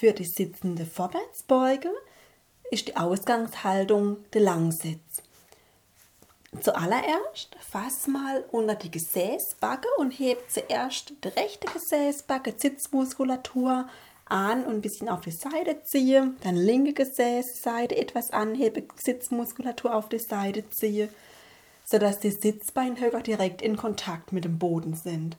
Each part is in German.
Für die sitzende Vorwärtsbeuge ist die Ausgangshaltung der Langsitz. Zuallererst fass mal unter die Gesäßbacke und heb zuerst die rechte Gesäßbacke, Sitzmuskulatur an und ein bisschen auf die Seite ziehe, dann linke Gesäßseite etwas anhebe, Sitzmuskulatur auf die Seite ziehe, sodass die Sitzbeinhöcker direkt in Kontakt mit dem Boden sind.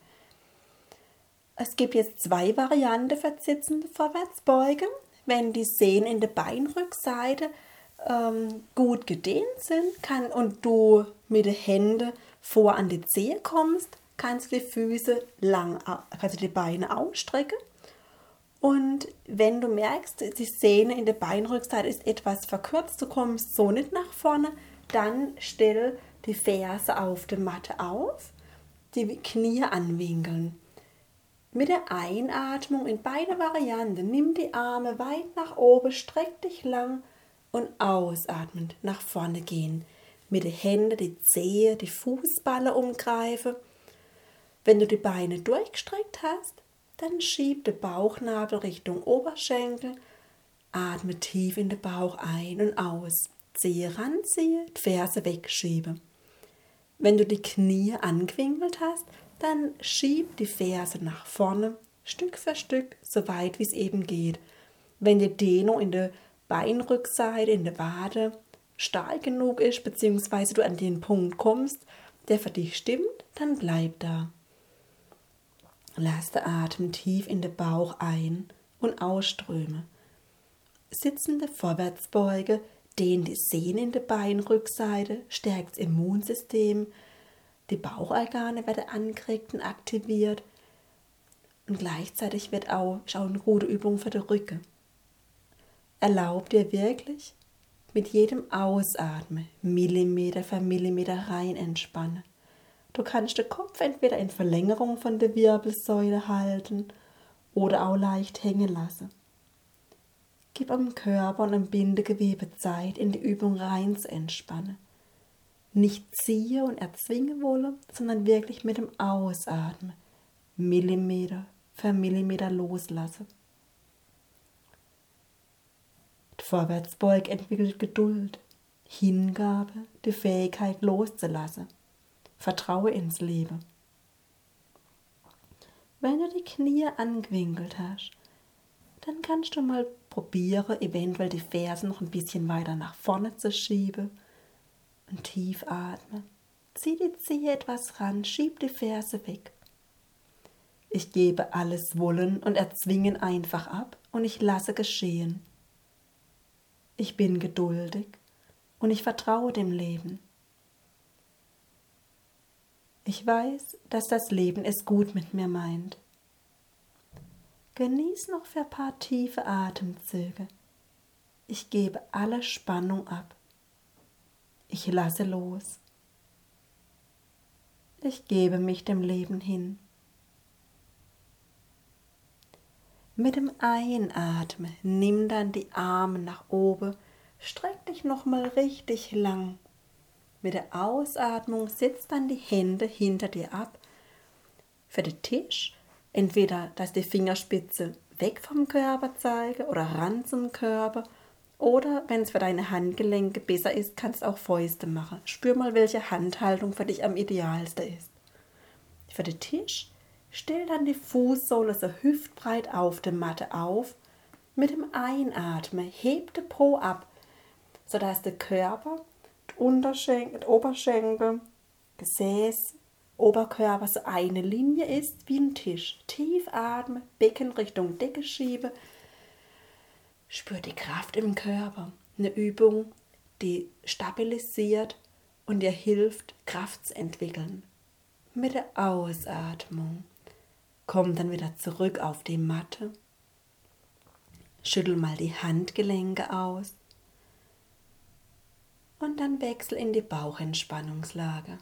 Es gibt jetzt zwei Varianten für sitzende Vorwärtsbeuge. Wenn die Sehnen in der Beinrückseite ähm, gut gedehnt sind kann und du mit den Händen vor an die Zehe kommst, kannst du die Füße lang, du die Beine ausstrecken. Und wenn du merkst, die Sehne in der Beinrückseite ist etwas verkürzt, du kommst so nicht nach vorne, dann stell die Ferse auf der Matte auf, die Knie anwinkeln. Mit der Einatmung in beide Varianten nimm die Arme weit nach oben, streck dich lang und ausatmend nach vorne gehen. Mit den Händen die Zehe, die Fußballe umgreifen. Wenn du die Beine durchgestreckt hast, dann schieb den Bauchnabel Richtung Oberschenkel. Atme tief in den Bauch ein und aus. Zehe ranziehe, die Ferse wegschiebe. Wenn du die Knie angewinkelt hast, dann schieb die Ferse nach vorne, Stück für Stück, so weit wie es eben geht. Wenn die Dehnung in der Beinrückseite in der Wade stark genug ist, beziehungsweise du an den Punkt kommst, der für dich stimmt, dann bleib da. Lass den Atem tief in den Bauch ein und ausströme. Sitzende Vorwärtsbeuge dehnt die Sehnen in der Beinrückseite, stärkt das Immunsystem, die Bauchorgane werden angeregt und aktiviert und gleichzeitig wird auch, auch eine gute Übung für den Rücken. Erlaub dir wirklich mit jedem Ausatmen Millimeter für Millimeter rein entspannen. Du kannst den Kopf entweder in Verlängerung von der Wirbelsäule halten oder auch leicht hängen lassen. Gib am Körper und am Bindegewebe Zeit, in die Übung rein zu entspannen. Nicht ziehe und erzwinge wolle, sondern wirklich mit dem Ausatmen Millimeter für Millimeter loslasse. Vorwärtsbeug entwickelt Geduld, Hingabe, die Fähigkeit loszulassen. Vertraue ins Leben. Wenn du die Knie angewinkelt hast, dann kannst du mal probieren, eventuell die Fersen noch ein bisschen weiter nach vorne zu schieben und tief atmen. Zieh die Zehe etwas ran, schieb die Ferse weg. Ich gebe alles Wollen und erzwingen einfach ab und ich lasse geschehen. Ich bin geduldig und ich vertraue dem Leben. Ich weiß, dass das Leben es gut mit mir meint. Genieß noch für ein paar tiefe Atemzüge. Ich gebe alle Spannung ab. Ich lasse los. Ich gebe mich dem Leben hin. Mit dem Einatmen nimm dann die Arme nach oben, streck dich nochmal richtig lang. Mit der Ausatmung setz dann die Hände hinter dir ab. Für den Tisch entweder, dass die Fingerspitze weg vom Körper zeige oder ran zum Körper oder wenn es für deine Handgelenke besser ist, kannst du auch Fäuste machen. Spür mal, welche Handhaltung für dich am idealsten ist. Für den Tisch Stell dann die Fußsohle so hüftbreit auf der Matte auf. Mit dem Einatmen heb den Po ab, sodass der Körper, die Unterschenkel, die Oberschenkel, Gesäß, Oberkörper so eine Linie ist wie ein Tisch. Tief atmen, Becken Richtung Decke schiebe. Spür die Kraft im Körper. Eine Übung, die stabilisiert und dir hilft, Kraft zu entwickeln. Mit der Ausatmung Komm dann wieder zurück auf die Matte. Schüttel mal die Handgelenke aus. Und dann wechsel in die Bauchentspannungslage.